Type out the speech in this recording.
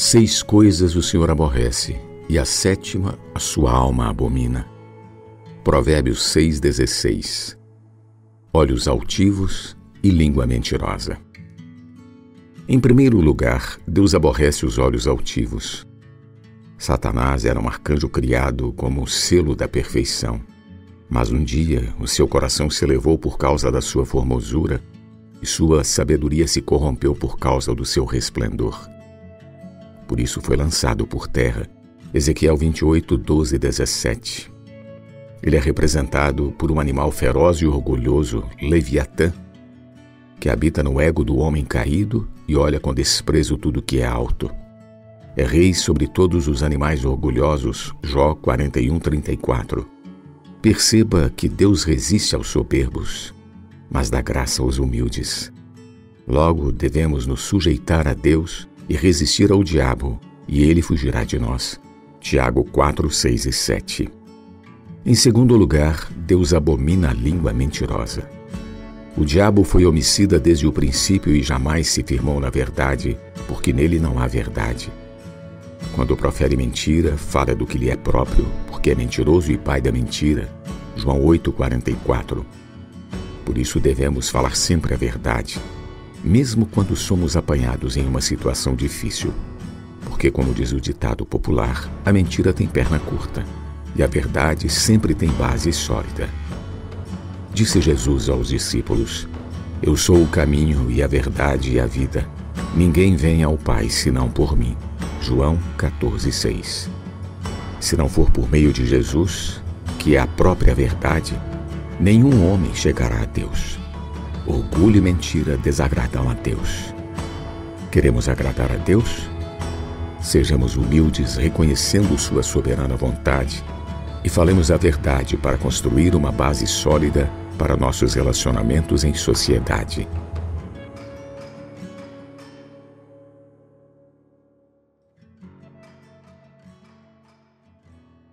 Seis coisas o Senhor aborrece, e a sétima a sua alma abomina. Provérbios 6,16 Olhos altivos e língua mentirosa. Em primeiro lugar, Deus aborrece os olhos altivos. Satanás era um arcanjo criado como o selo da perfeição. Mas um dia o seu coração se elevou por causa da sua formosura e sua sabedoria se corrompeu por causa do seu resplendor. Por isso foi lançado por terra. Ezequiel 28, 12 e 17. Ele é representado por um animal feroz e orgulhoso, Leviatã, que habita no ego do homem caído e olha com desprezo tudo que é alto. É rei sobre todos os animais orgulhosos, Jó 41, 34. Perceba que Deus resiste aos soberbos, mas dá graça aos humildes. Logo, devemos nos sujeitar a Deus e resistir ao diabo, e ele fugirá de nós. Tiago 4, 6 e 7. Em segundo lugar, Deus abomina a língua mentirosa. O diabo foi homicida desde o princípio e jamais se firmou na verdade, porque nele não há verdade. Quando profere mentira, fala do que lhe é próprio, porque é mentiroso e pai da mentira. João 8,44. Por isso devemos falar sempre a verdade, mesmo quando somos apanhados em uma situação difícil. Porque, como diz o ditado popular, a mentira tem perna curta e a verdade sempre tem base sólida. Disse Jesus aos discípulos: Eu sou o caminho e a verdade e a vida. Ninguém vem ao Pai senão por mim. João 14,6 Se não for por meio de Jesus, que é a própria verdade, nenhum homem chegará a Deus. Orgulho e mentira desagradam a Deus. Queremos agradar a Deus? Sejamos humildes, reconhecendo Sua soberana vontade e falemos a verdade para construir uma base sólida para nossos relacionamentos em sociedade.